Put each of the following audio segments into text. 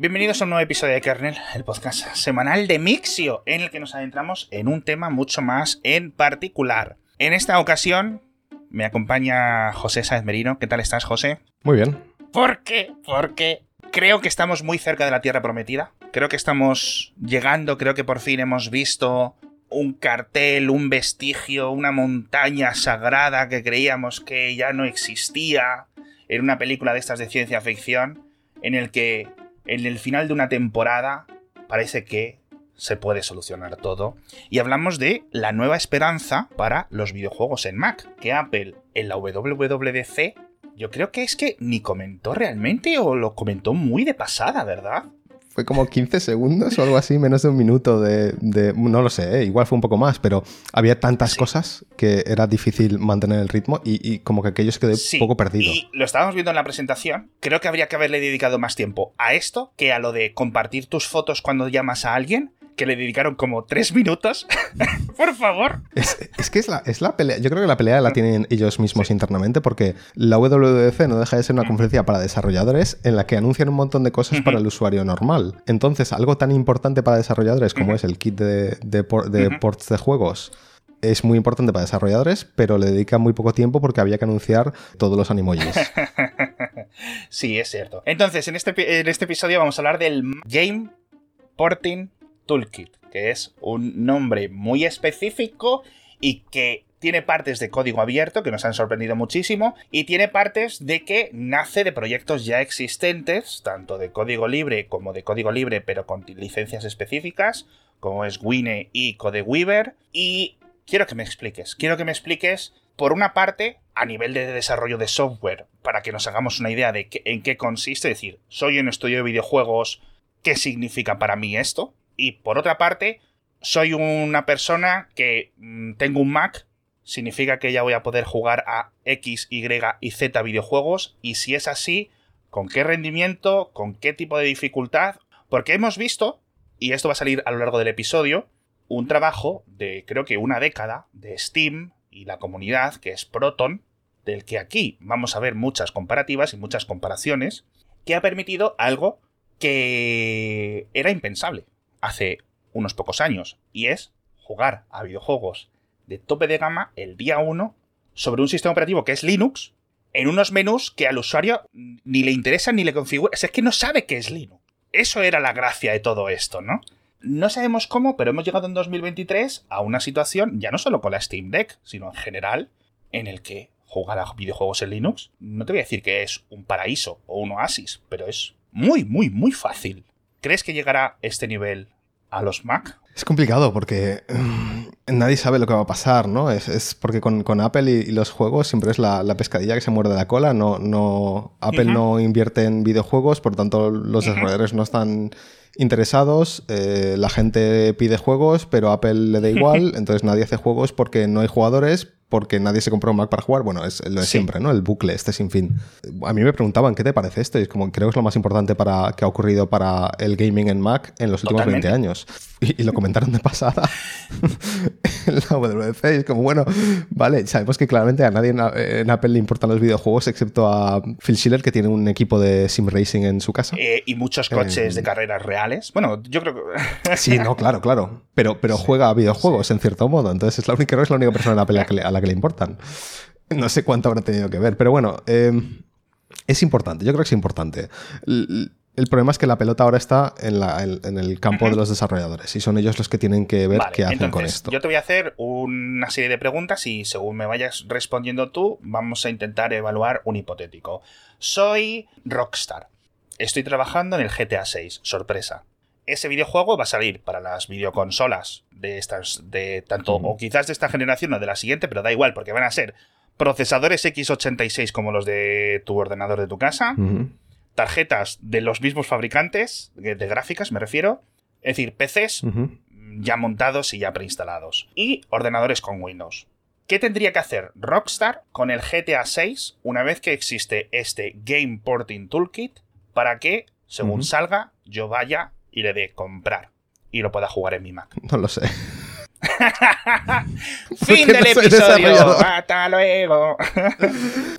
Bienvenidos a un nuevo episodio de Kernel, el podcast semanal de Mixio, en el que nos adentramos en un tema mucho más en particular. En esta ocasión me acompaña José Sáez Merino. ¿Qué tal estás, José? Muy bien. ¿Por qué? Porque creo que estamos muy cerca de la Tierra Prometida. Creo que estamos llegando, creo que por fin hemos visto un cartel, un vestigio, una montaña sagrada que creíamos que ya no existía en una película de estas de ciencia ficción, en el que en el final de una temporada parece que se puede solucionar todo. Y hablamos de la nueva esperanza para los videojuegos en Mac, que Apple en la WWDC yo creo que es que ni comentó realmente o lo comentó muy de pasada, ¿verdad? Fue como 15 segundos o algo así, menos de un minuto de... no lo sé, ¿eh? igual fue un poco más, pero había tantas cosas que era difícil mantener el ritmo y, como que aquello se quedó un poco perdido. Y lo estábamos viendo en la presentación, creo que habría que haberle dedicado más tiempo a esto que a lo de compartir tus fotos cuando llamas a alguien que le dedicaron como tres minutos. Por favor. Es, que es la, es la, pelea. Yo creo que la pelea la tienen ellos mismos internamente porque la WWDC no deja de ser una conferencia para desarrolladores en la que anuncian un montón de cosas para el usuario normal. Entonces, algo tan importante para desarrolladores como es el kit de, de, ports de juegos es muy importante para desarrolladores, pero le dedican muy poco tiempo porque había que anunciar todos los animojis. sí, es cierto. Entonces, en este, en este episodio vamos a hablar del Game Porting Toolkit, que es un nombre muy específico y que tiene partes de código abierto que nos han sorprendido muchísimo y tiene partes de que nace de proyectos ya existentes, tanto de código libre como de código libre pero con licencias específicas, como es Wine y CodeWeaver. Y quiero que me expliques, quiero que me expliques por una parte a nivel de desarrollo de software, para que nos hagamos una idea de en qué consiste, es decir, soy un estudio de videojuegos, ¿qué significa para mí esto? Y por otra parte, soy una persona que mm, tengo un Mac, significa que ya voy a poder jugar a X, Y y Z videojuegos. Y si es así, ¿con qué rendimiento? ¿Con qué tipo de dificultad? Porque hemos visto, y esto va a salir a lo largo del episodio, un trabajo de creo que una década de Steam y la comunidad, que es Proton, del que aquí vamos a ver muchas comparativas y muchas comparaciones, que ha permitido algo que era impensable hace unos pocos años, y es jugar a videojuegos de tope de gama el día 1 sobre un sistema operativo que es Linux, en unos menús que al usuario ni le interesa ni le configura. es que no sabe qué es Linux. Eso era la gracia de todo esto, ¿no? No sabemos cómo, pero hemos llegado en 2023 a una situación, ya no solo con la Steam Deck, sino en general, en el que jugar a videojuegos en Linux, no te voy a decir que es un paraíso o un oasis, pero es muy, muy, muy fácil. ¿Crees que llegará este nivel a los Mac? Es complicado porque mm, nadie sabe lo que va a pasar, ¿no? Es, porque con, Apple y, los juegos siempre es la, pescadilla que se muerde la cola. No, no, Apple no invierte en videojuegos, por tanto los desarrolladores no están interesados, eh, la gente pide juegos, pero Apple le da igual, entonces nadie hace juegos porque no hay jugadores, porque nadie se compró un Mac para jugar. Bueno, es lo de siempre, ¿no? El bucle, este sin fin. A mí me preguntaban, ¿qué te parece esto? Y es como, creo que es lo más importante para, que ha ocurrido para el gaming en Mac en los últimos 20 años. Y, lo comentaron de pasada en la WWDC. es como, bueno, vale, sabemos que claramente a nadie en, Apple le importan los videojuegos, excepto a Phil Schiller, que tiene un equipo de sim racing en su casa. Eh, y muchos coches de carreras reales. Bueno, yo creo que... sí, no, claro, claro. Pero, pero juega a videojuegos, en cierto modo. Entonces es la única, es la única persona en Apple a la que le importan. No sé cuánto habrá tenido que ver, pero bueno, em, es importante, yo creo que es importante. El, problema es que la pelota ahora está en, el campo de los desarrolladores y son ellos los que tienen que ver qué hacen con esto. Yo te voy a hacer una serie de preguntas y según me vayas respondiendo tú, vamos a intentar evaluar un hipotético. Soy Rockstar. Estoy trabajando en el GTA 6, sorpresa ese videojuego va a salir para las videoconsolas de estas, de tanto, o quizás de esta generación o de la siguiente, pero da igual, porque van a ser procesadores x86 como los de tu ordenador de tu casa, tarjetas de los mismos fabricantes, de, gráficas me refiero, es decir, PCs ya montados y ya preinstalados, y ordenadores con Windows. ¿Qué tendría que hacer Rockstar con el GTA 6 una vez que existe este Game Porting Toolkit para que, según salga, yo vaya y le dé comprar y lo pueda jugar en mi Mac. No lo sé. fin del episodio. Hasta luego.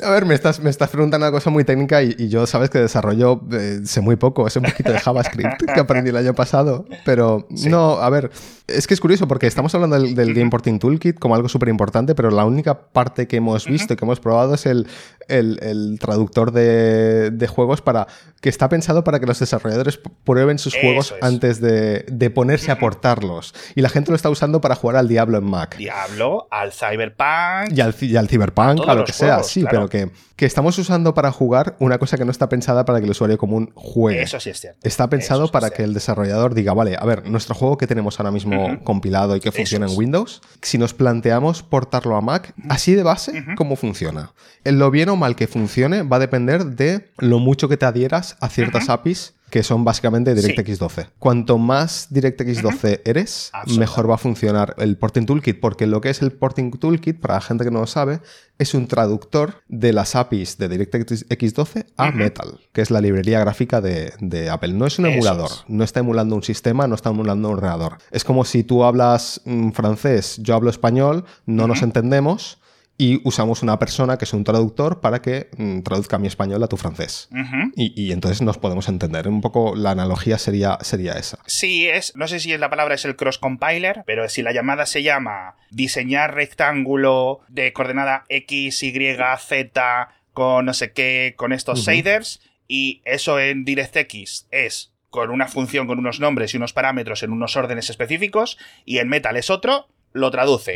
A ver, me estás, me estás preguntando una cosa muy técnica y, yo sabes que desarrollo eh, sé muy poco, sé un poquito de JavaScript que aprendí el año pasado, pero no, a ver, es que es curioso porque estamos hablando del, Game Porting Toolkit como algo súper importante, pero la única parte que hemos visto y que hemos probado es el, el, traductor de, de, juegos para que está pensado para que los desarrolladores prueben sus juegos antes de, de ponerse a portarlos. Y la gente lo está usando para jugar al Diablo en Mac. Diablo, al Cyberpunk. Y al, y al Cyberpunk, a, lo que sea, sí, pero que, que, estamos usando para jugar una cosa que no está pensada para que el usuario común juegue. Eso sí es cierto. Está pensado para que el desarrollador diga, vale, a ver, nuestro juego que tenemos ahora mismo compilado y que funciona en Windows, si nos planteamos portarlo a Mac, así de base, ¿cómo funciona? En lo bien o mal que funcione va a depender de lo mucho que te adhieras a ciertas APIs que son básicamente DirectX 12. Cuanto más DirectX 12 eres, mejor va a funcionar el Porting Toolkit, porque lo que es el Porting Toolkit, para la gente que no lo sabe, es un traductor de las APIs de DirectX 12 a Metal, que es la librería gráfica de, Apple. No es un emulador, no está emulando un sistema, no está emulando un ordenador. Es como si tú hablas mm, francés, yo hablo español, no nos entendemos y usamos una persona que es un traductor para que mm, traduzca mi español a tu francés. y, entonces nos podemos entender. Un poco la analogía sería, sería esa. Sí, es, no sé si la palabra es el cross compiler, pero si la llamada se llama diseñar rectángulo de coordenada X, Y, Z con no sé qué, con estos shaders, y eso en DirectX es con una función con unos nombres y unos parámetros en unos órdenes específicos, y en Metal es otro, lo traduce.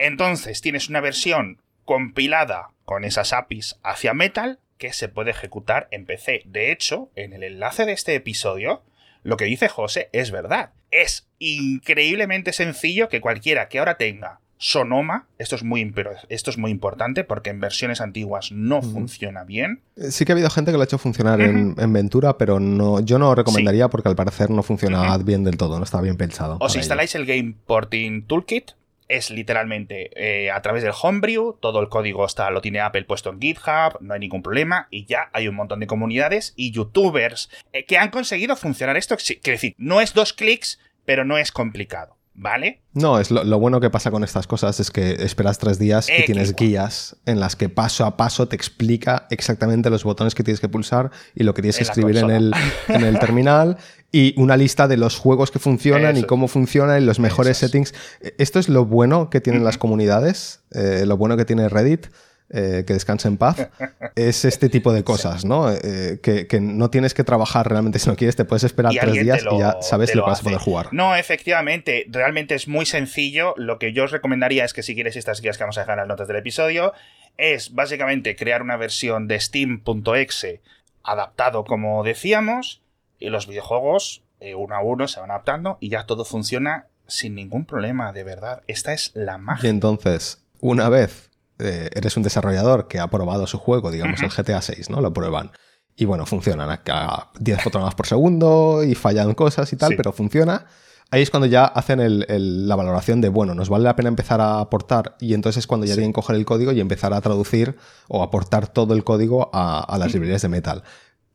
Entonces tienes una versión compilada con esas APIs hacia Metal que se puede ejecutar en PC. De hecho, en el enlace de este episodio, lo que dice José es verdad. Es increíblemente sencillo que cualquiera que ahora tenga Sonoma, esto es muy, esto es muy importante porque en versiones antiguas no funciona bien. Eh, sí que ha habido gente que lo ha hecho funcionar en, Ventura, pero no, yo no recomendaría porque al parecer no funciona bien del todo, no está bien pensado. Os instaláis el Game Porting Toolkit, es literalmente eh, a través del Homebrew, todo el código está, lo tiene Apple puesto en GitHub, no hay ningún problema, y ya hay un montón de comunidades y youtubers eh, que han conseguido funcionar esto. Quiere decir, no es dos clics, pero no es complicado. ¿Vale? No, es lo, bueno que pasa con estas cosas es que esperas tres días y tienes guías en las que paso a paso te explica exactamente los botones que tienes que pulsar y lo que tienes que escribir en el, en el, terminal y una lista de los juegos que funcionan y cómo funcionan y los mejores settings. Esto es lo bueno que tienen las comunidades, eh, lo bueno que tiene Reddit eh, que descanse en paz, es este tipo de cosas, ¿no? Eh, que, no tienes que trabajar realmente si no quieres, te puedes esperar tres días y ya sabes lo que vas a poder jugar. No, efectivamente, realmente es muy sencillo. Lo que yo os recomendaría es que si quieres estas guías que vamos a dejar en las notas del episodio, es básicamente crear una versión de Steam.exe adaptado, como decíamos, y los videojuegos eh, uno a uno se van adaptando y ya todo funciona sin ningún problema, de verdad. Esta es la magia. Y entonces, una vez eh, eres un desarrollador que ha probado su juego, digamos el GTA 6, ¿no? Lo prueban. Y bueno, funcionan a 10 fotogramas por segundo y fallan cosas y tal, pero funciona. Ahí es cuando ya hacen la valoración de, bueno, nos vale la pena empezar a aportar y entonces es cuando ya tienen que coger el código y empezar a traducir o aportar todo el código a, las librerías de Metal.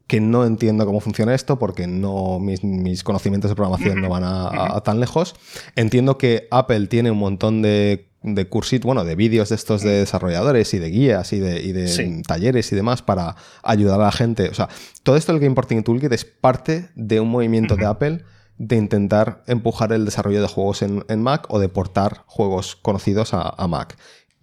Que no entiendo cómo funciona esto porque no, mis, conocimientos de programación no van a, tan lejos. Entiendo que Apple tiene un montón de de cursit, bueno, de vídeos de estos de desarrolladores y de guías y de, talleres y demás para ayudar a la gente. O sea, todo esto del Game Porting Toolkit es parte de un movimiento de Apple de intentar empujar el desarrollo de juegos en, Mac o de portar juegos conocidos a, Mac.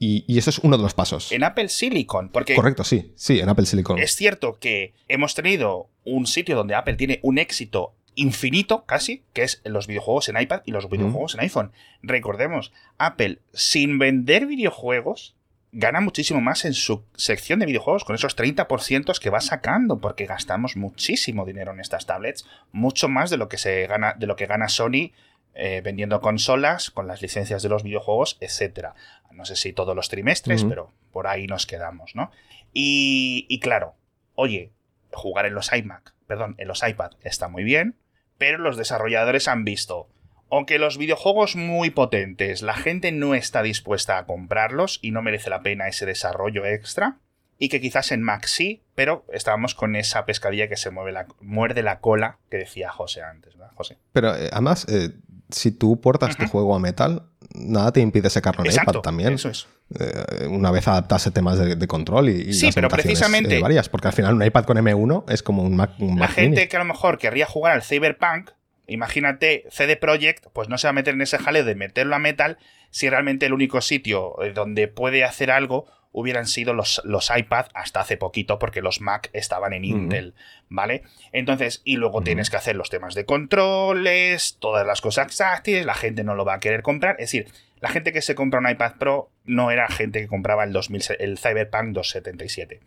Y, y, eso es uno de los pasos. En Apple Silicon, porque... Correcto, sí, sí, en Apple Silicon. Es cierto que hemos tenido un sitio donde Apple tiene un éxito infinito casi, que es los videojuegos en iPad y los videojuegos en iPhone. Recordemos, Apple, sin vender videojuegos, gana muchísimo más en su sección de videojuegos con esos 30% que va sacando, porque gastamos muchísimo dinero en estas tablets, mucho más de lo que se gana, de lo que gana Sony eh, vendiendo consolas con las licencias de los videojuegos, etcétera. No sé si todos los trimestres, pero por ahí nos quedamos, ¿no? Y, y claro, oye, jugar en los iMac, perdón, en los iPad está muy bien, pero los desarrolladores han visto, aunque los videojuegos muy potentes, la gente no está dispuesta a comprarlos y no merece la pena ese desarrollo extra, y que quizás en Mac sí, pero estábamos con esa pescadilla que se mueve la, muerde la cola que decía José antes, ¿verdad, José? Pero eh, además, eh, si tú portas tu juego a Metal, nada te impide sacarlo en iPad también. Eso es. Eh, una vez adaptase temas de, control y, sí, pero precisamente varias, porque al final un iPad con M1 es como un Mac. la gente que a lo mejor querría jugar al Cyberpunk, imagínate CD Projekt, pues no se va a meter en ese jaleo de meterlo a Metal si realmente el único sitio donde puede hacer algo hubieran sido los, los iPad hasta hace poquito, porque los Mac estaban en Intel, ¿vale? Entonces, y luego tienes que hacer los temas de controles, todas las cosas táctiles, la gente no lo va a querer comprar. Es decir, la gente que se compra un iPad Pro no era gente que compraba el, 2000, el Cyberpunk 277.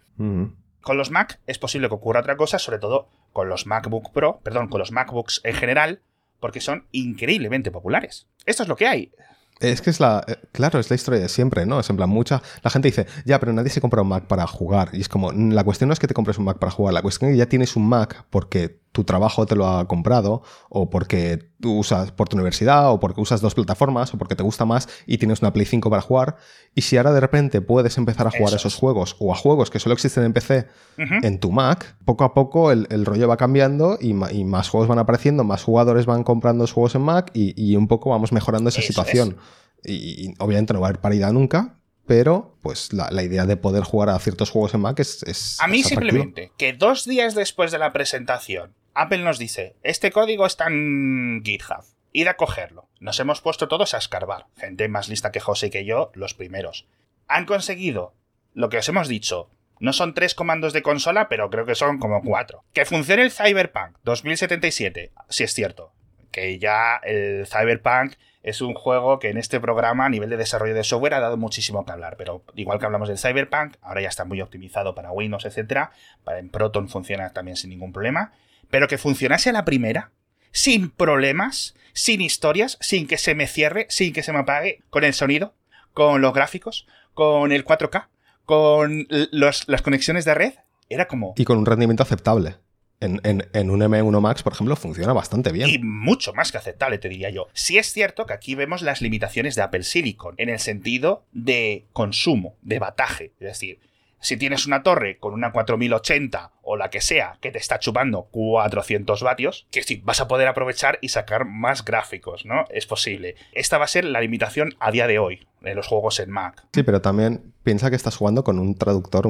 Con los Mac es posible que ocurra otra cosa, sobre todo con los MacBook Pro, perdón, con los MacBooks en general, porque son increíblemente populares. Esto es lo que hay. Es que es la. Eh, claro, es la historia de siempre, ¿no? Es en plan, mucha. La gente dice, ya, pero nadie se compra un Mac para jugar. Y es como, la cuestión no es que te compres un Mac para jugar, la cuestión es que ya tienes un Mac porque tu trabajo te lo ha comprado, o porque tú usas por tu universidad, o porque usas dos plataformas, o porque te gusta más y tienes una Play 5 para jugar. Y si ahora de repente puedes empezar a jugar a esos juegos, o a juegos que solo existen en PC, en tu Mac, poco a poco el, rollo va cambiando y, más juegos van apareciendo, más jugadores van comprando los juegos en Mac y, un poco vamos mejorando esa situación. Y, obviamente no va a haber paridad nunca, pero pues la, idea de poder jugar a ciertos juegos en Mac es... a mí simplemente, que dos días después de la presentación Apple nos dice, este código está en GitHub, id a cogerlo. Nos hemos puesto todos a escarbar, gente más lista que José y que yo, los primeros. Han conseguido lo que os hemos dicho. No son tres comandos de consola, pero creo que son como cuatro. Que funcione el Cyberpunk 2077, si es cierto. Que ya el Cyberpunk es un juego que en este programa a nivel de desarrollo de software ha dado muchísimo que hablar, pero igual que hablamos del Cyberpunk, ahora ya está muy optimizado para Windows, etc. Para en Proton funciona también sin ningún problema pero que funcionase a la primera, sin problemas, sin historias, sin que se me cierre, sin que se me apague, con el sonido, con los gráficos, con el 4K, con las conexiones de red, era como... Y con un rendimiento aceptable. En, un M1 Max, por ejemplo, funciona bastante bien. Y mucho más que aceptable, te diría yo. Sí es cierto que aquí vemos las limitaciones de Apple Silicon, en el sentido de consumo, de bataje. Es decir, si tienes una torre con una 4080 o la que sea que te está chupando 400 vatios, que sí, vas a poder aprovechar y sacar más gráficos, ¿no? Es posible. Esta va a ser la limitación a día de hoy de los juegos en Mac. Sí, pero también piensa que estás jugando con un traductor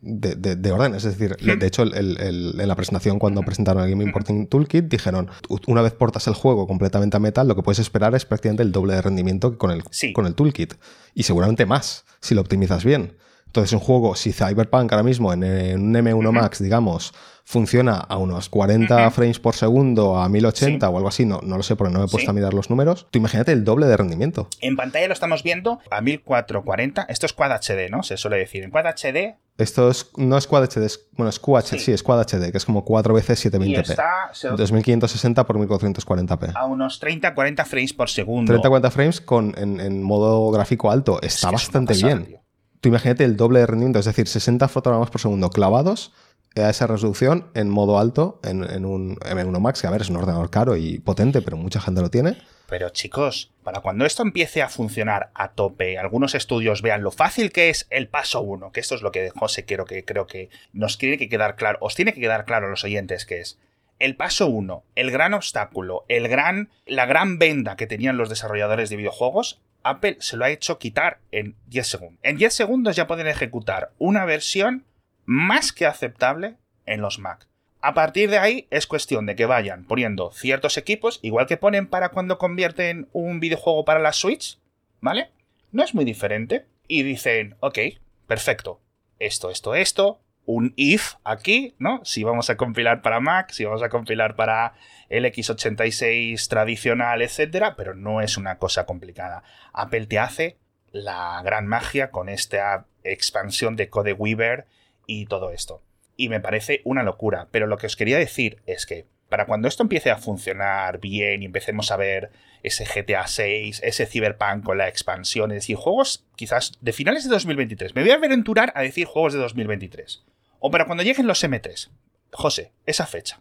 de, orden. Es decir, de hecho, en la presentación cuando presentaron el Game Importing Toolkit dijeron, una vez portas el juego completamente a Metal, lo que puedes esperar es prácticamente el doble de rendimiento que con el, con el Toolkit. Y seguramente más, si lo optimizas bien. Entonces, un juego, si Cyberpunk ahora mismo en, un M1 Max, digamos, funciona a unos 40 frames por segundo, a 1080 o algo así, no, no lo sé porque no me he puesto a mirar los números, tú imagínate el doble de rendimiento. En pantalla lo estamos viendo a 1440, esto es Quad HD, ¿no? Se suele decir. En Quad HD esto es, no es Quad HD, es, bueno, es QHD, sí. es Quad HD, que es como 4 veces 720p. Está, 2560 por 1440p. A unos 30-40 frames por segundo. 30-40 frames con, en, modo gráfico alto. Está bastante bien tú imagínate el doble de rendimiento, es decir, 60 fotogramas por segundo clavados a esa resolución en modo alto en, un M1 Max, que a ver, es un ordenador caro y potente, pero mucha gente lo tiene. Pero chicos, para cuando esto empiece a funcionar a tope, algunos estudios vean lo fácil que es el paso 1, que esto es lo que José quiero que creo que nos tiene que quedar claro, os tiene que quedar claro a los oyentes que es el paso 1, el gran obstáculo, el gran, la gran venda que tenían los desarrolladores de videojuegos Apple se lo ha hecho quitar en 10 segundos. En 10 segundos ya pueden ejecutar una versión más que aceptable en los Mac. A partir de ahí es cuestión de que vayan poniendo ciertos equipos, igual que ponen para cuando convierten un videojuego para la Switch, ¿vale? No es muy diferente. Y dicen, ok, perfecto, esto, esto, esto, un if aquí, ¿no? Si vamos a compilar para Mac, si vamos a compilar para el x86 tradicional, etcétera, pero no es una cosa complicada. Apple te hace la gran magia con esta expansión de CodeWeaver y todo esto. Y me parece una locura, pero lo que os quería decir es que para cuando esto empiece a funcionar bien y empecemos a ver ese GTA 6, ese Cyberpunk con la expansión, es decir, juegos quizás de finales de 2023. Me voy a aventurar a decir juegos de 2023 o para cuando lleguen los M3. José, esa fecha.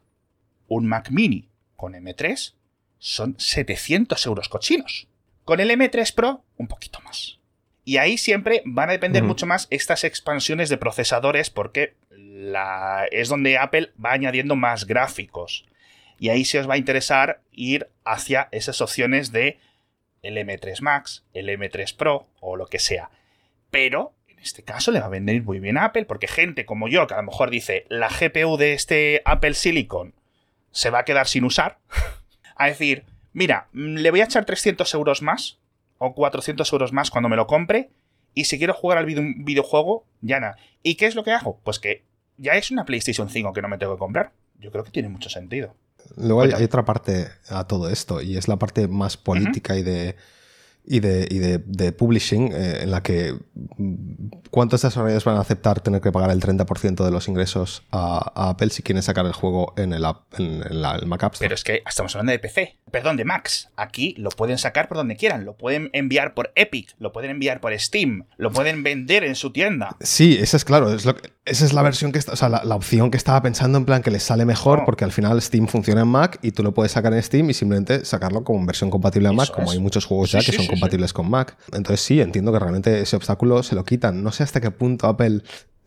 Un Mac mini con M3 son 700 euros cochinos. Con el M3 Pro, un poquito más. Y ahí siempre van a depender mucho más estas expansiones de procesadores porque la... es donde Apple va añadiendo más gráficos. Y ahí sí os va a interesar ir hacia esas opciones de el M3 Max, el M3 Pro o lo que sea. Pero en este caso le va a vender muy bien a Apple porque gente como yo que a lo mejor dice la GPU de este Apple Silicon se va a quedar sin usar, a decir, mira, le voy a echar 300 euros más o 400 euros más cuando me lo compre y si quiero jugar al videojuego, ya nada. ¿Y qué es lo que hago? Pues que ya es una PlayStation 5 que no me tengo que comprar. Yo creo que tiene mucho sentido. Luego hay, otra parte a todo esto y es la parte más política y de y de, y de, publishing eh, en la que mm, cuántos desarrolladores van a aceptar tener que pagar el 30% de los ingresos a, Apple si quieren sacar el juego en el, en, el Mac App Pero es que estamos hablando de PC, perdón, de Macs. Aquí lo pueden sacar por donde quieran, lo pueden enviar por Epic, lo pueden enviar por Steam, lo pueden vender en su tienda. Sí, eso es claro, es lo esa es la versión que está, o sea, la, opción que estaba pensando en plan que les sale mejor porque al final Steam funciona en Mac y tú lo puedes sacar en Steam y simplemente sacarlo como versión compatible a Mac, como hay muchos juegos ya que son compatibles con Mac. Entonces sí, entiendo que realmente ese obstáculo se lo quitan. No sé hasta qué punto Apple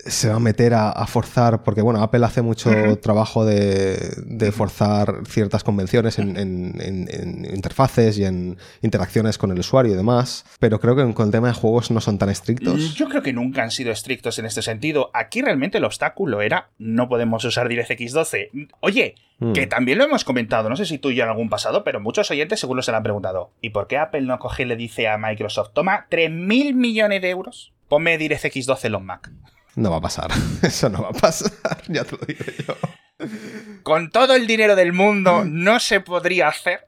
se va a meter a, forzar, porque bueno, Apple hace mucho trabajo de, forzar ciertas convenciones en, interfaces y en interacciones con el usuario y demás, pero creo que con el tema de juegos no son tan estrictos. Yo creo que nunca han sido estrictos en este sentido. Aquí realmente el obstáculo era no podemos usar DirectX 12. Oye, mm. que también lo hemos comentado, no sé si tú y yo en algún pasado, pero muchos oyentes seguro se lo han preguntado. ¿Y por qué Apple no coge y le dice a Microsoft, toma 3.000 millones de euros, ponme DirectX 12 en los Mac? No va a pasar. Eso no va a pasar, ya te lo digo yo. Con todo el dinero del mundo no se podría hacer.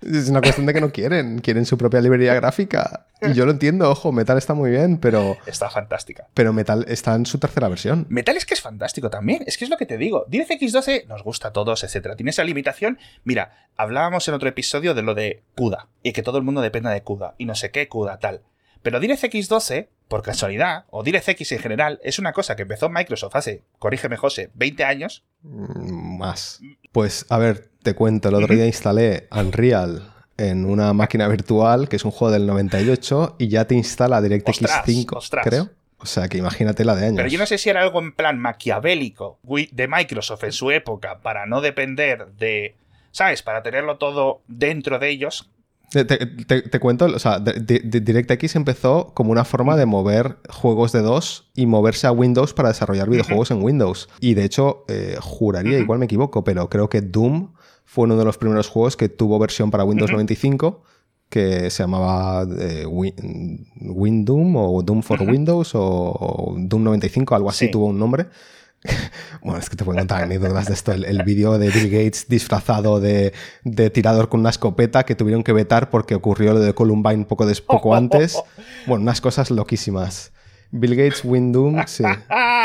Es una cuestión de que no quieren. Quieren su propia librería gráfica. Y yo lo entiendo, ojo, Metal está muy bien, pero. Está fantástica. Pero Metal está en su tercera versión. Metal es que es fantástico también. Es que es lo que te digo. DirectX 12 nos gusta a todos, etc. Tiene esa limitación. Mira, hablábamos en otro episodio de lo de CUDA. Y que todo el mundo dependa de CUDA. Y no sé qué, CUDA, tal. Pero DirectX 12 por casualidad, o DirectX en general, es una cosa que empezó Microsoft hace, corrígeme José, 20 años. Mm, más. Pues a ver, te cuento, el otro día instalé Unreal en una máquina virtual, que es un juego del 98, y ya te instala DirectX 5, creo. O sea, que imagínate la de años. Pero yo no sé si era algo en plan maquiavélico de Microsoft en su época para no depender de, ¿sabes? Para tenerlo todo dentro de ellos, te, cuento, o sea, DirectX empezó como una forma de mover juegos de DOS y moverse a Windows para desarrollar videojuegos en Windows. Y de hecho, eh, juraría, igual me equivoco, pero creo que Doom fue uno de los primeros juegos que tuvo versión para Windows 95 que se llamaba eh, Win, Doom o Doom for Windows o, Doom 95, algo así tuvo un nombre. Bueno, es que te puedo contar anécdotas de esto. El, vídeo de Bill Gates disfrazado de, tirador con una escopeta que tuvieron que vetar porque ocurrió lo de Columbine poco, poco antes. Bueno, unas cosas loquísimas. Bill Gates Win Doom, sí.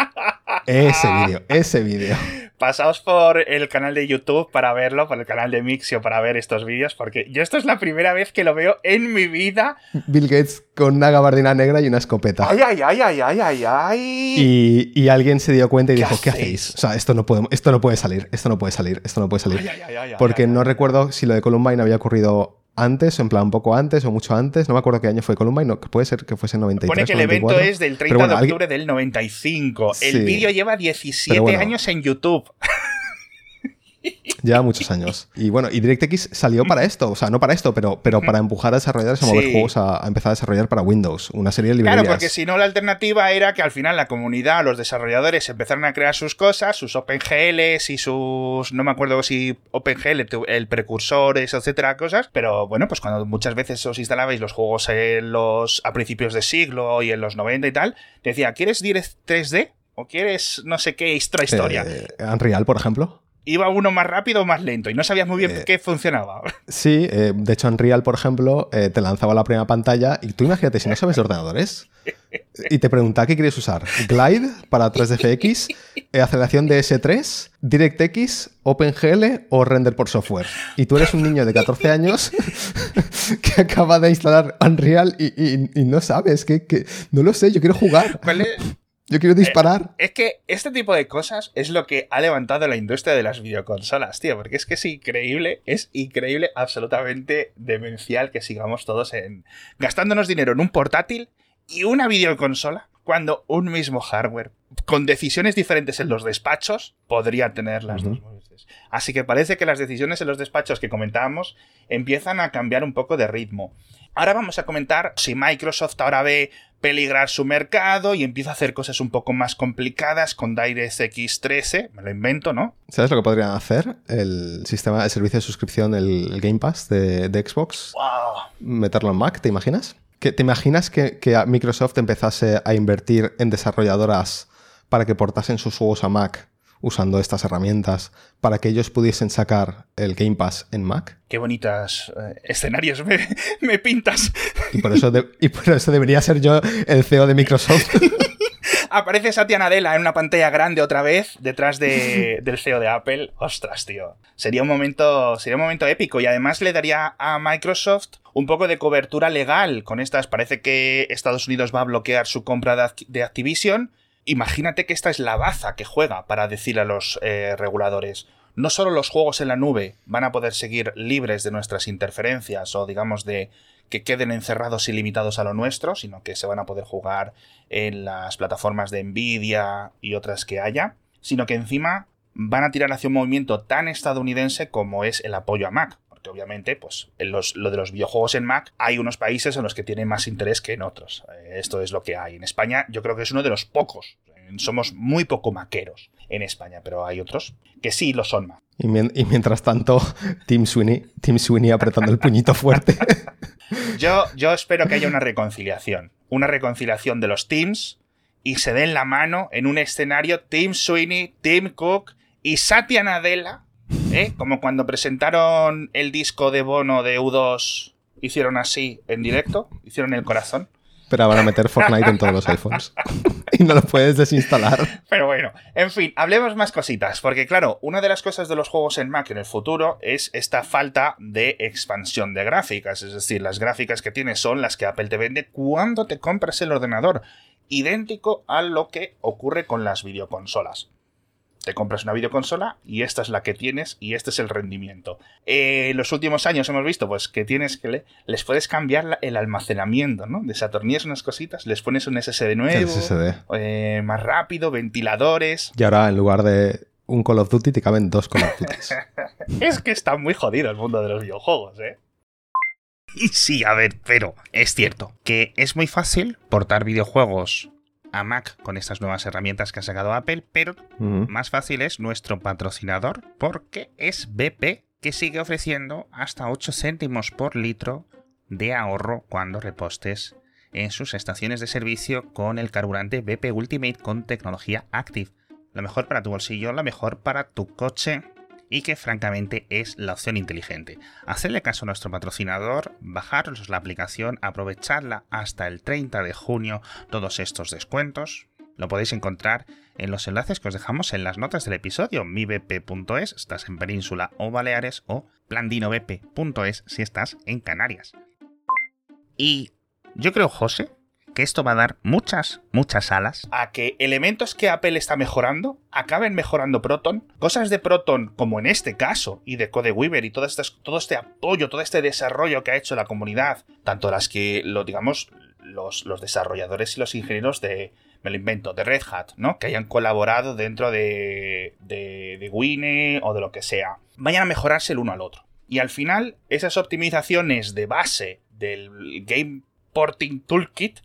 Ese vídeo, ese vídeo pasaos por el canal de YouTube para verlo, por el canal de Mixio para ver estos vídeos, porque yo esto es la primera vez que lo veo en mi vida. Bill Gates con una gabardina negra y una escopeta. Ay, ay, ay, ay, ay, ay, ay. Y, y alguien se dio cuenta y dijo, ¿qué hacéis? O sea, esto no, puede, esto no puede salir, esto no puede salir, esto no puede salir. porque no recuerdo si lo de Columbine había ocurrido antes, en plan un poco antes o mucho antes, no me acuerdo qué año fue Columbine, no, puede ser que fuese en 93. Pone que el evento es del 30 de octubre del 95. El vídeo lleva 17 años en YouTube. Lleva muchos años. Y bueno, y DirectX salió para esto, o sea, no para esto, pero, pero para empujar a desarrolladores a mover juegos a, empezar a desarrollar para Windows, una serie de librerías. Claro, porque si no, la alternativa era que al final la comunidad, los desarrolladores empezaron a crear sus cosas, sus OpenGLs y sus. No me acuerdo si OpenGL, el precursor, etcétera, cosas. Pero bueno, pues cuando muchas veces os instalabais los juegos en los, a principios de siglo y en los 90 y tal, decía, ¿quieres Direct 3D? ¿O quieres no sé qué extra historia? Eh, Unreal, por ejemplo iba uno más rápido o más lento y no sabías muy bien eh, qué funcionaba. Sí, eh, de hecho Unreal, por ejemplo, eh, te lanzaba la primera pantalla y tú imagínate, si no sabes de ordenadores y te preguntaba qué quieres usar, Glide para 3DFX, aceleración de S3, DirectX, OpenGL o render por software. Y tú eres un niño de 14 años que acaba de instalar Unreal y, no sabes, que, no lo sé, yo quiero jugar. Yo quiero disparar. Eh, es que este tipo de cosas es lo que ha levantado la industria de las videoconsolas, tío. Porque es que es increíble, es increíble, absolutamente demencial que sigamos todos en gastándonos dinero en un portátil y una videoconsola cuando un mismo hardware con decisiones diferentes en los despachos, podría tener las dos veces. Así que parece que las decisiones en los despachos que comentábamos empiezan a cambiar un poco de ritmo. Ahora vamos a comentar si Microsoft ahora ve peligrar su mercado y empieza a hacer cosas un poco más complicadas con DirectX 13, me lo invento, ¿no? ¿Sabes lo que podrían hacer? El sistema de servicio de suscripción, el, Game Pass de, Xbox. Wow. Meterlo en Mac, ¿te imaginas? ¿Te imaginas que, que Microsoft empezase a invertir en desarrolladoras para que portasen sus juegos a Mac usando estas herramientas para que ellos pudiesen sacar el Game Pass en Mac. Qué bonitas eh, escenarios me, pintas. Y por, eso y por eso debería ser yo el CEO de Microsoft. Aparece Satya Nadella en una pantalla grande otra vez detrás del CEO de Apple. Ostras, tío. Sería un momento, sería un momento épico y además le daría a Microsoft un poco de cobertura legal con estas. Parece que Estados Unidos va a bloquear su compra de Activision Imagínate que esta es la baza que juega para decir a los eh, reguladores. No solo los juegos en la nube van a poder seguir libres de nuestras interferencias o digamos de que queden encerrados y limitados a lo nuestro, sino que se van a poder jugar en las plataformas de Nvidia y otras que haya, sino que encima van a tirar hacia un movimiento tan estadounidense como es el apoyo a Mac porque obviamente, pues, en lo de los videojuegos en Mac hay unos países en los que tienen más interés que en otros. Eh, esto es lo que hay. En España yo creo que es uno de los pocos. Somos muy poco maqueros en España, pero hay otros que sí lo son más. Y, mientras tanto, Tim Sweeney, Tim Sweeney apretando el puñito fuerte. yo, yo espero que haya una reconciliación. Una reconciliación de los teams y se den la mano en un escenario Tim Sweeney, Tim Cook y Satya Nadella ¿Eh? Como cuando presentaron el disco de Bono de U2, hicieron así en directo, hicieron el corazón. Pero van a meter Fortnite en todos los iPhones. y no lo puedes desinstalar. Pero bueno, en fin, hablemos más cositas. Porque claro, una de las cosas de los juegos en Mac en el futuro es esta falta de expansión de gráficas. Es decir, las gráficas que tienes son las que Apple te vende cuando te compras el ordenador. Idéntico a lo que ocurre con las videoconsolas te compras una videoconsola y esta es la que tienes y este es el rendimiento. en los últimos años hemos visto pues que tienes que les puedes cambiar el almacenamiento, ¿no? Desatornillas unas cositas, les pones un SSD nuevo, eh, más rápido, ventiladores. Y ahora en lugar de un Call of Duty te caben dos Call of Duty. es que está muy jodido el mundo de los videojuegos, ¿eh? Y sí, a ver, pero es cierto que es muy fácil portar videojuegos a Mac con estas nuevas herramientas que ha sacado Apple, pero más fácil es nuestro patrocinador porque es BP que sigue ofreciendo hasta 8 céntimos por litro de ahorro cuando repostes en sus estaciones de servicio con el carburante BP Ultimate con tecnología Active. Lo mejor para tu bolsillo, lo mejor para tu coche y que francamente es la opción inteligente. Hacerle caso a nuestro patrocinador, bajaros la aplicación, aprovecharla hasta el 30 de junio todos estos descuentos. Lo podéis encontrar en los enlaces que os dejamos en las notas del episodio, mibp.es, estás en Península o Baleares, o plandinobp.es si estás en Canarias. Y yo creo, José, que esto va a dar muchas, muchas alas a que elementos que Apple está mejorando acaben mejorando Proton. Cosas de Proton, como en este caso, y de CodeWeaver y todo este, todo este apoyo, todo este desarrollo que ha hecho la comunidad, tanto las que, lo digamos, los, los desarrolladores y los ingenieros de, me lo invento, de Red Hat, ¿no? Que hayan colaborado dentro de, de, de Wine o de lo que sea. Vayan a mejorarse el uno al otro. Y al final, esas optimizaciones de base del Game Porting Toolkit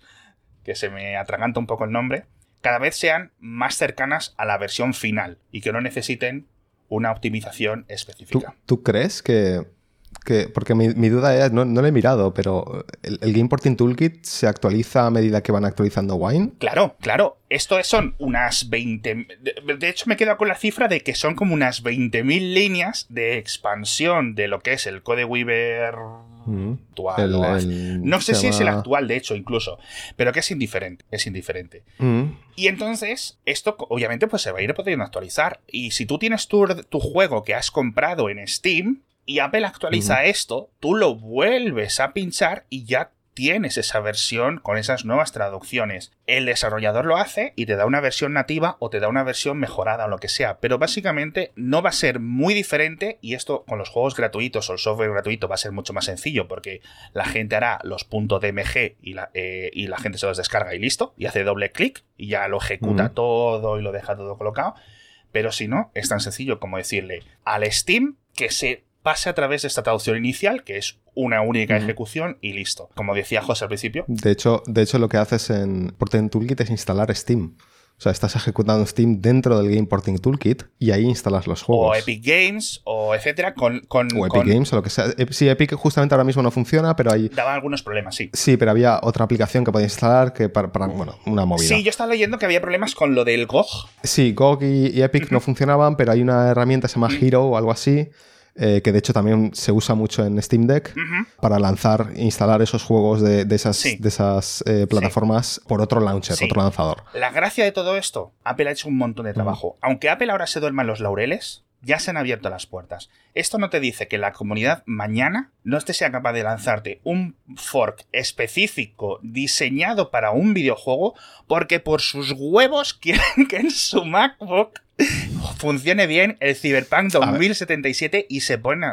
que se me atraganta un poco el nombre, cada vez sean más cercanas a la versión final y que no necesiten una optimización específica. ¿Tú, crees que, porque mi, duda es, no, lo he mirado, pero el, Game Porting Toolkit se actualiza a medida que van actualizando Wine? Claro, claro. Esto son unas 20... De, hecho, me quedo con la cifra de que son como unas 20.000 líneas de expansión de lo que es el CodeWeaver no sé si es el actual, de hecho, incluso. Pero que es indiferente. Es indiferente. Y entonces, esto obviamente pues se va a ir pudiendo actualizar. Y si tú tienes tu, tu juego que has comprado en Steam y Apple actualiza esto, tú lo vuelves a pinchar y ya tienes esa versión con esas nuevas traducciones. El desarrollador lo hace y te da una versión nativa o te da una versión mejorada o lo que sea, pero básicamente no va a ser muy diferente y esto con los juegos gratuitos o el software gratuito va a ser mucho más sencillo porque la gente hará los puntos DMG y la, eh, y la gente se los descarga y listo, y hace doble clic y ya lo ejecuta todo y lo deja todo colocado. Pero si no, es tan sencillo como decirle al Steam que se pase a través de esta traducción inicial, que es una única ejecución y listo. Como decía José al principio. De hecho, de hecho lo que haces en Porting Toolkit es instalar Steam. O sea, estás ejecutando Steam dentro del Game Porting Toolkit y ahí instalas los juegos. O Epic Games, o etcétera, con, con o Epic Games, o lo que sea. Sí, Epic justamente ahora mismo no funciona, pero hay... Daba algunos problemas, sí. Sí, pero había otra aplicación que podías instalar que para, bueno, una movida. Sí, yo estaba leyendo que había problemas con lo del GOG. Sí, GOG y, Epic no funcionaban, pero hay una herramienta que se llama Hero o algo así, eh, que de hecho también se usa mucho en Steam Deck para lanzar e instalar esos juegos de, esas, de esas eh, plataformas por otro launcher, otro lanzador. La gracia de todo esto, Apple ha hecho un montón de trabajo. Aunque Apple ahora se duerma en los laureles, ya se han abierto las puertas. Esto no te dice que la comunidad mañana no esté sea capaz de lanzarte un fork específico diseñado para un videojuego porque por sus huevos quieren que en su MacBook funcione bien el Cyberpunk 2077 y se pone...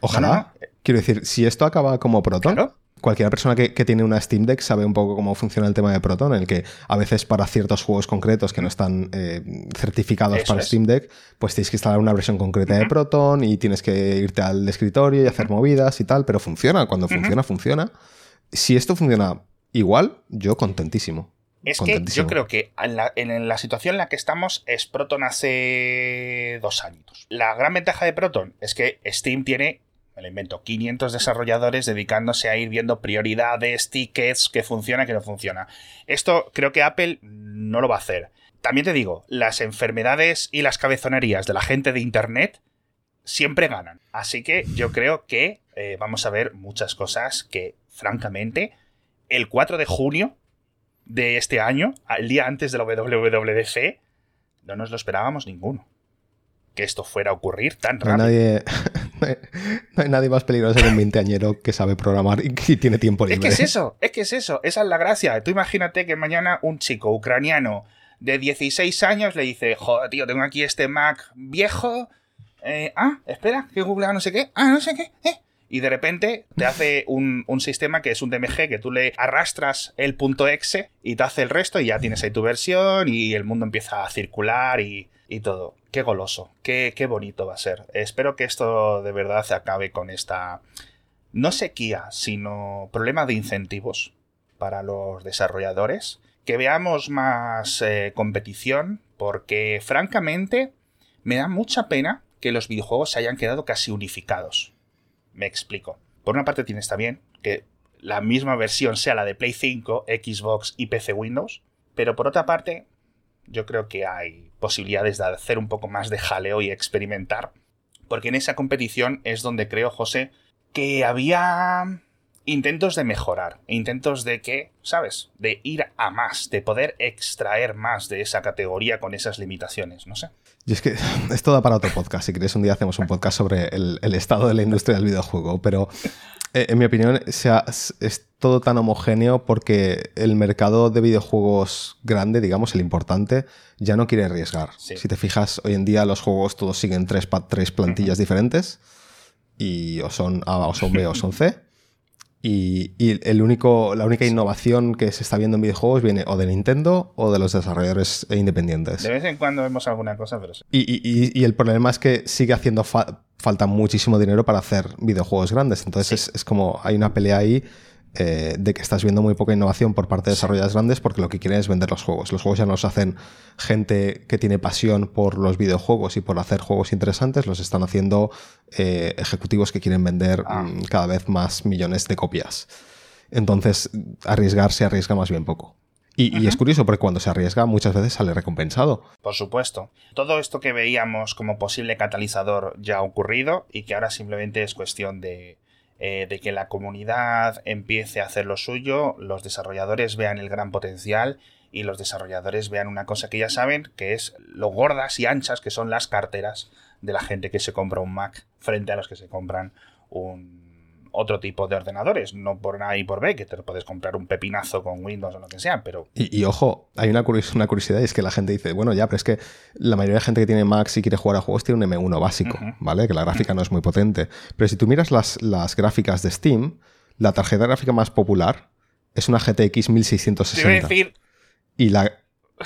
Ojalá. Quiero decir, si esto acaba como Proton, cualquier persona que, tiene una Steam Deck sabe un poco cómo funciona el tema de Proton, en el que a veces para ciertos juegos concretos que no están eh, certificados para Steam Deck, pues tienes que instalar una versión concreta de Proton y tienes que irte al escritorio y hacer movidas y tal, pero funciona, cuando funciona, funciona. Si esto funciona igual, yo contentísimo. Es que yo creo que en la, en la, situación en la que estamos es Proton hace dos años. La gran ventaja de Proton es que Steam tiene me lo invento, 500 desarrolladores dedicándose a ir viendo prioridades, tickets, qué funciona, qué no funciona. Esto creo que Apple no lo va a hacer. También te digo, las enfermedades y las cabezonerías de la gente de Internet siempre ganan. Así que yo creo que eh, vamos a ver muchas cosas que, francamente, el 4 de junio de este año, el día antes de la WWDC, no nos lo esperábamos ninguno que esto fuera a ocurrir tan rápido. No hay nadie, no hay, nadie más peligroso que un veinteañero que sabe programar y que tiene tiempo libre. Es que es eso, es que es eso, esa es la gracia. Tú imagínate que mañana un chico ucraniano de 16 años le dice, joder, tío, tengo aquí este Mac viejo. Eh, ah, espera, que Google no sé qué. Ah, no sé qué. Eh. Y de repente te hace un, sistema que es un DMG que tú le arrastras el punto .exe y te hace el resto y ya tienes ahí tu versión y el mundo empieza a circular y, y todo. Qué goloso, qué, qué bonito va a ser. Espero que esto de verdad se acabe con esta, no sequía, sino problema de incentivos para los desarrolladores. Que veamos más eh, competición, porque francamente me da mucha pena que los videojuegos se hayan quedado casi unificados. Me explico. Por una parte tiene está bien que la misma versión sea la de Play 5, Xbox y PC Windows, pero por otra parte yo creo que hay posibilidades de hacer un poco más de jaleo y experimentar. Porque en esa competición es donde creo, José, que había intentos de mejorar, intentos de que, ¿sabes? De ir a más, de poder extraer más de esa categoría con esas limitaciones, no sé. Y es que esto da para otro podcast. Si queréis, un día hacemos un podcast sobre el, el estado de la industria del videojuego. Pero eh, en mi opinión, es todo tan homogéneo porque el mercado de videojuegos grande, digamos, el importante, ya no quiere arriesgar. Si te fijas, hoy en día los juegos todos siguen tres, tres plantillas diferentes y o son A, o son B, o son C. Y, el único, la única innovación que se está viendo en videojuegos viene o de Nintendo o de los desarrolladores independientes. De vez en cuando vemos alguna cosa, pero sí. Y, el problema es que sigue haciendo falta muchísimo dinero para hacer videojuegos grandes. Entonces es, es, como hay una pelea ahí eh, de que estás viendo muy poca innovación por parte de desarrolladores grandes porque lo que quieren es vender los juegos. Los juegos ya no los hacen gente que tiene pasión por los videojuegos y por hacer juegos interesantes, los están haciendo eh, ejecutivos que quieren vender ah. mm, cada vez más millones de copias. Entonces, arriesgar se arriesga más bien poco. Y, es curioso porque cuando se arriesga muchas veces sale recompensado. Por supuesto. Todo esto que veíamos como posible catalizador ya ha ocurrido y que ahora simplemente es cuestión de, eh, de que la comunidad empiece a hacer lo suyo, los desarrolladores vean el gran potencial y los desarrolladores vean una cosa que ya saben, que es lo gordas y anchas que son las carteras de la gente que se compra un Mac frente a los que se compran un, otro tipo de ordenadores, no por A y por B, que te puedes comprar un pepinazo con Windows o lo que sea, pero... Y, ojo, hay una, una curiosidad y es que la gente dice, bueno, ya, pero es que la mayoría de gente que tiene Mac y quiere jugar a juegos tiene un M1 básico, ¿vale? Que la gráfica no es muy potente. Pero si tú miras las, las gráficas de Steam, la tarjeta gráfica más popular es una GTX 1660. decir... Y la,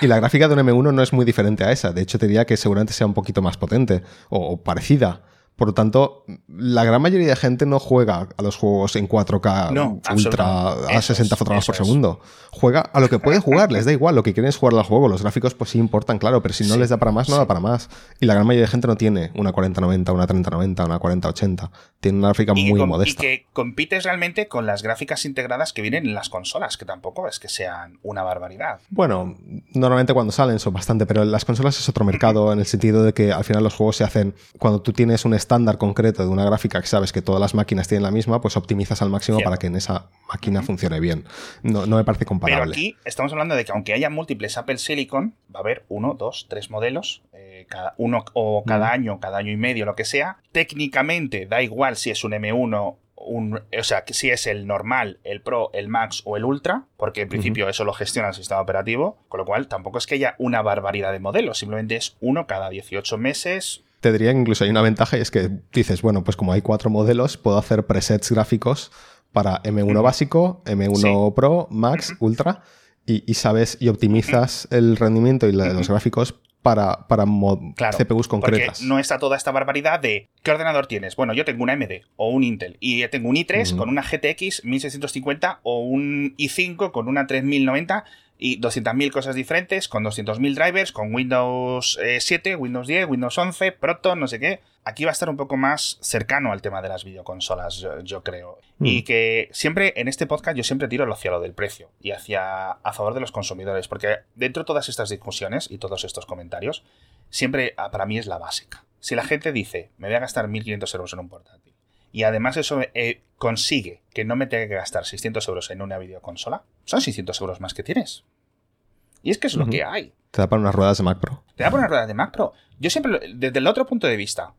y la gráfica de un M1 no es muy diferente a esa. De hecho, te diría que seguramente sea un poquito más potente o parecida. Por lo tanto, la gran mayoría de gente no juega a los juegos en 4K ultra a 60 fotogramas por segundo. Juega a lo que puede jugar, les da igual, lo que quieren es jugar al juego. Los gráficos pues sí importan, claro, pero si no les da para más, no da para más. Y la gran mayoría de gente no tiene una 4090, una 3090, una 4080. Tiene una gráfica muy modesta. Y que compites realmente con las gráficas integradas que vienen en las consolas, que tampoco es que sean una barbaridad. Bueno, normalmente cuando salen son bastante, pero las consolas es otro mercado en el sentido de que al final los juegos se hacen cuando tú tienes un estándar concreto de una gráfica que sabes que todas las máquinas tienen la misma, pues optimizas al máximo para que en esa máquina funcione bien. No, me parece comparable. Pero aquí estamos hablando de que aunque haya múltiples Apple Silicon, va a haber uno, dos, tres modelos, eh, cada uno o cada año, cada año y medio, lo que sea. Técnicamente da igual si es un M1 un, o sea, si es el normal, el Pro, el Max o el Ultra, porque en principio eso lo gestiona el sistema operativo, con lo cual tampoco es que haya una barbaridad de modelos, simplemente es uno cada 18 meses, te diría que incluso hay una ventaja y es que dices, bueno, pues como hay cuatro modelos, puedo hacer presets gráficos para M1 básico, M1 Pro, Max, Ultra, y, sabes, y optimizas el rendimiento y los gráficos para, para CPUs concretas. no está toda esta barbaridad de ¿qué ordenador tienes? Bueno, yo tengo una AMD o un Intel y tengo un i3 con una GTX 1650 o un i5 con una 3090 y 200.000 cosas diferentes, con 200.000 drivers, con Windows 7, eh, Windows 10, Windows 11, Proton, no sé qué. Aquí va a estar un poco más cercano al tema de las videoconsolas, yo, creo. Y mm. que siempre, en este podcast, yo siempre tiro hacia lo del precio y hacia a favor de los consumidores, porque dentro de todas estas discusiones y todos estos comentarios, siempre ah, para mí es la básica. Si la gente dice, me voy a gastar 1.500 euros en un portátil, y además eso eh, consigue que no me tenga que gastar 600 euros en una videoconsola, son 600 euros más que tienes. Y es que es lo que hay. Te da para unas ruedas de Mac Pro. Te da para unas ruedas de Mac Pro. Yo siempre, desde el otro punto de vista,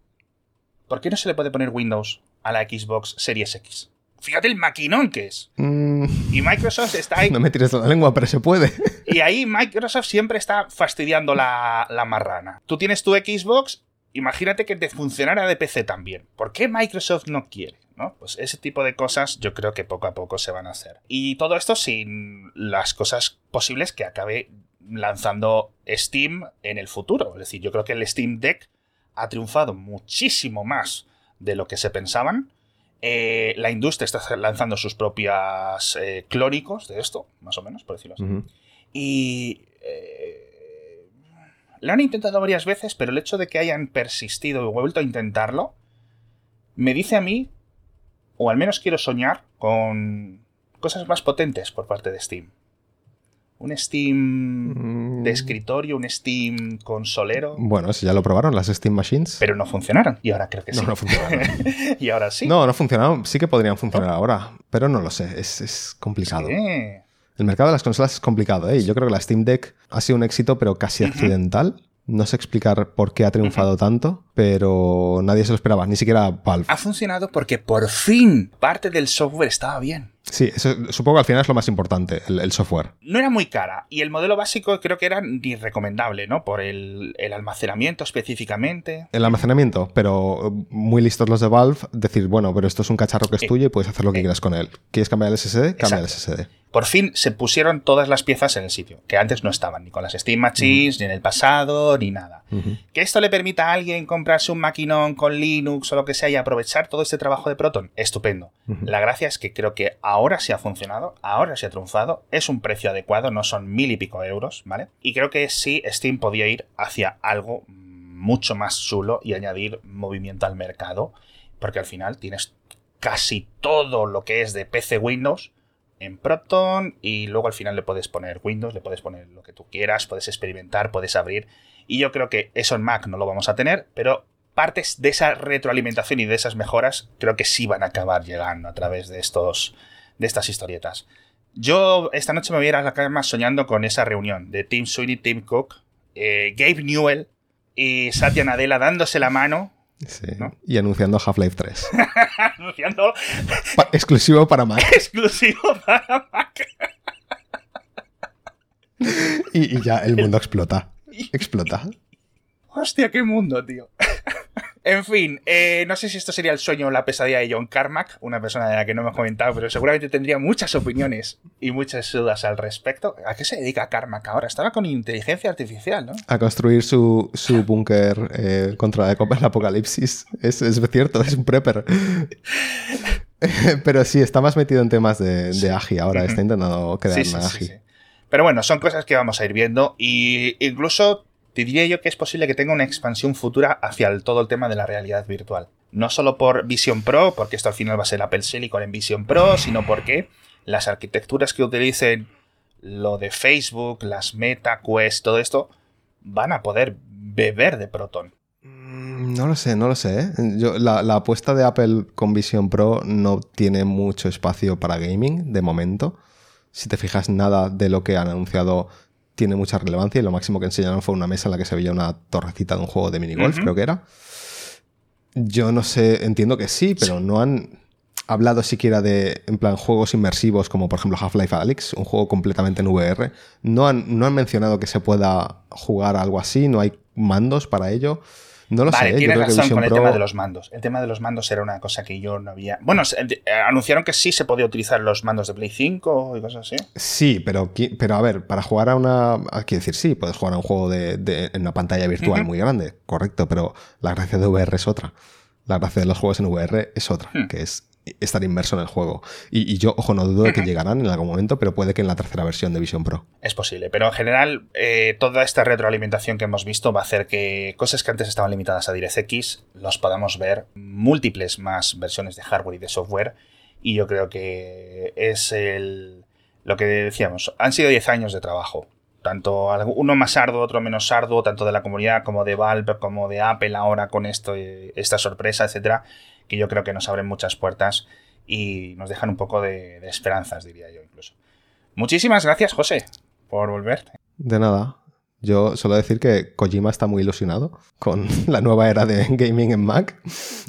¿por qué no se le puede poner Windows a la Xbox Series X? Fíjate el maquinón que es. Mm. Y Microsoft está ahí. No me tires la lengua, pero se puede. Y ahí Microsoft siempre está fastidiando la, la marrana. Tú tienes tu Xbox imagínate que te funcionara de PC también. ¿Por qué Microsoft no quiere? ¿no? Pues ese tipo de cosas yo creo que poco a poco se van a hacer. Y todo esto sin las cosas posibles que acabe lanzando Steam en el futuro. Es decir, yo creo que el Steam Deck ha triunfado muchísimo más de lo que se pensaban. Eh, la industria está lanzando sus propias eh, clónicos de esto, más o menos, por decirlo así. Y eh, lo han intentado varias veces, pero el hecho de que hayan persistido y vuelto a intentarlo, me dice a mí, o al menos quiero soñar, con cosas más potentes por parte de Steam. Un Steam mm. de escritorio, un Steam consolero. Bueno, si ya lo probaron las Steam Machines. Pero no funcionaron. Y ahora creo que sí. No funcionaron. y ahora sí. No, no funcionaron. Sí que podrían funcionar ahora. Pero no lo sé. Es, es complicado. El mercado de las consolas es complicado, ¿eh? Yo creo que la Steam Deck ha sido un éxito, pero casi accidental. No sé explicar por qué ha triunfado tanto, pero nadie se lo esperaba, ni siquiera Valve. Ha funcionado porque por fin parte del software estaba bien. Sí, supongo que al final es lo más importante, el, software. No era muy cara y el modelo básico creo que era ni recomendable, ¿no? Por el, almacenamiento específicamente. El almacenamiento, pero muy listos los de Valve, decir, bueno, pero esto es un cacharro que es tuyo y puedes hacer lo que quieras con él. ¿Quieres cambiar el SSD? Cambia el SSD. Por fin se pusieron todas las piezas en el sitio, que antes no estaban, ni con las Steam Machines, ni en el pasado, ni nada. Que esto le permita a alguien comprarse un maquinón con Linux o lo que sea y aprovechar todo este trabajo de Proton, estupendo. La gracia es que creo que ahora sí ha funcionado, ahora sí ha triunfado, es un precio adecuado, no son mil y pico euros, ¿vale? Y creo que sí, Steam podía ir hacia algo mucho más chulo y añadir movimiento al mercado, porque al final tienes casi todo lo que es de PC Windows en Proton y luego al final le puedes poner Windows, le puedes poner lo que tú quieras, puedes experimentar, puedes abrir. Y yo creo que eso en Mac no lo vamos a tener, pero partes de esa retroalimentación y de esas mejoras creo que sí van a acabar llegando a través de, estos, de estas historietas. Yo esta noche me voy a ir a la cama soñando con esa reunión de Tim Sweeney, Tim Cook, eh, Gabe Newell y Satya Nadella dándose la mano Sí. Y anunciando Half-Life 3. anunciando. exclusivo para Mac. exclusivo para Mac. y, ya el mundo explota. Explota. Hostia, qué mundo, tío. En fin, eh, no sé si esto sería el sueño o la pesadilla de John Carmack, una persona de la que no hemos comentado, pero seguramente tendría muchas opiniones y muchas dudas al respecto. ¿A qué se dedica Carmack ahora? Estaba con inteligencia artificial, ¿no? A construir su, su búnker eh, contra el apocalipsis. Es, es cierto, es un prepper. pero sí, está más metido en temas de, de AGI ahora, está intentando crear una AGI. Pero bueno, son cosas que vamos a ir viendo y incluso te diría yo que es posible que tenga una expansión futura hacia todo el tema de la realidad virtual. No solo por Vision Pro, porque esto al final va a ser Apple Silicon en Vision Pro, sino porque las arquitecturas que utilicen lo de Facebook, las Meta, Quest, todo esto, van a poder beber de Proton. Mm, no lo sé, no lo sé. ¿eh? la, la, apuesta de Apple con Vision Pro no tiene mucho espacio para gaming de momento. Si te fijas, nada de lo que han anunciado tiene mucha relevancia y lo máximo que enseñaron fue una mesa en la que se veía una torrecita de un juego de minigolf, creo que era. Yo no sé, entiendo que sí, pero no han hablado siquiera de, en plan, juegos inmersivos como por ejemplo Half-Life Alyx, un juego completamente en VR. No han, no han mencionado que se pueda jugar algo así, no hay mandos para ello. No lo vale, sé. Tienes razón con el tema de los mandos. El tema de los mandos era una cosa que yo no había. Bueno, eh, anunciaron que sí se podía utilizar los mandos de Play 5 y cosas así. Sí, pero, pero a ver, para jugar a una. Ah, quiero decir, sí, puedes jugar a un juego de, en una pantalla virtual muy grande, correcto, pero la gracia de VR es otra. La gracia de los juegos en VR es otra, hmm. que es estar inmerso en el juego. Y, yo, ojo, no dudo de que llegarán en algún momento, pero puede que en la tercera versión de Vision Pro. Es posible, pero en general eh, toda esta retroalimentación que hemos visto va a hacer que cosas que antes estaban limitadas a DirectX los podamos ver múltiples más versiones de hardware y de software. Y yo creo que es el, lo que decíamos, han sido 10 años de trabajo. Tanto uno más arduo, otro menos arduo, tanto de la comunidad como de Valve, como de Apple ahora con esto, esta sorpresa, etcétera que yo creo que nos abren muchas puertas y nos dejan un poco de, esperanzas, diría yo incluso. Muchísimas gracias, José, por volver. De nada. Yo suelo decir que Kojima está muy ilusionado con la nueva era de gaming en Mac.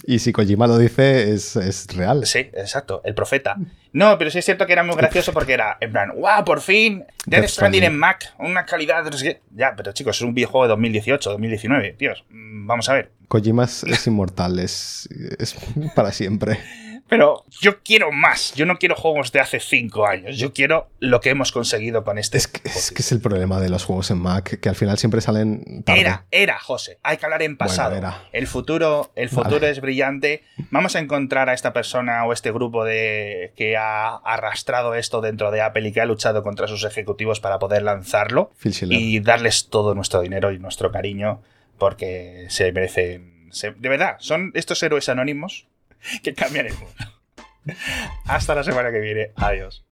Y si Kojima lo dice, es, es, real. Sí, exacto, el profeta. No, pero sí es cierto que era muy gracioso porque era, en plan, ¡wow! Por fin, Death Stranding en Mac, una calidad. Ya, pero chicos, es un videojuego de 2018, 2019. Dios, mm, vamos a ver. Kojima es, inmortal, es, es para siempre. Pero yo quiero más. Yo no quiero juegos de hace cinco años. Yo quiero lo que hemos conseguido con este. Es que, es que, es el problema de los juegos en Mac, que al final siempre salen tarde. Era, era, José. Hay que hablar en pasado. El futuro, el futuro es brillante. Vamos a encontrar a esta persona o este grupo de que ha arrastrado esto dentro de Apple y que ha luchado contra sus ejecutivos para poder lanzarlo y darles todo nuestro dinero y nuestro cariño porque se merecen. de verdad, son estos héroes anónimos que cambian el mundo. Hasta la semana que viene. Adiós.